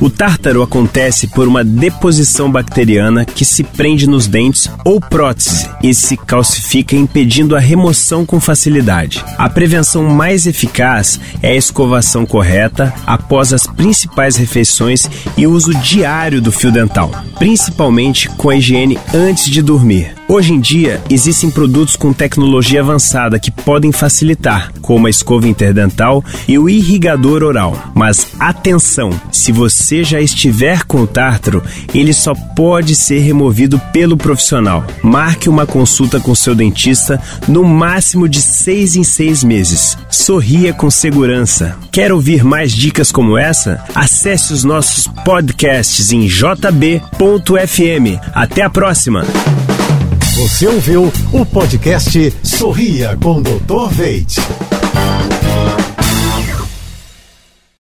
O tártaro acontece por uma deposição bacteriana que se prende nos dentes ou prótese e se calcifica, impedindo a remoção com facilidade. A prevenção mais eficaz é a escovação correta após as principais refeições e o uso diário do fio dental, principalmente com a higiene antes de dormir. Hoje em dia, existem produtos com tecnologia avançada que podem facilitar, como a escova interdental e o irrigador oral. Mas atenção, se você já estiver com o tártaro, ele só pode ser removido pelo profissional. Marque uma consulta com seu dentista no máximo de seis em seis meses. Sorria com segurança. Quer ouvir mais dicas como essa? Acesse os nossos podcasts em jb.fm. Até a próxima! Você ouviu o podcast Sorria com Dr. Veit.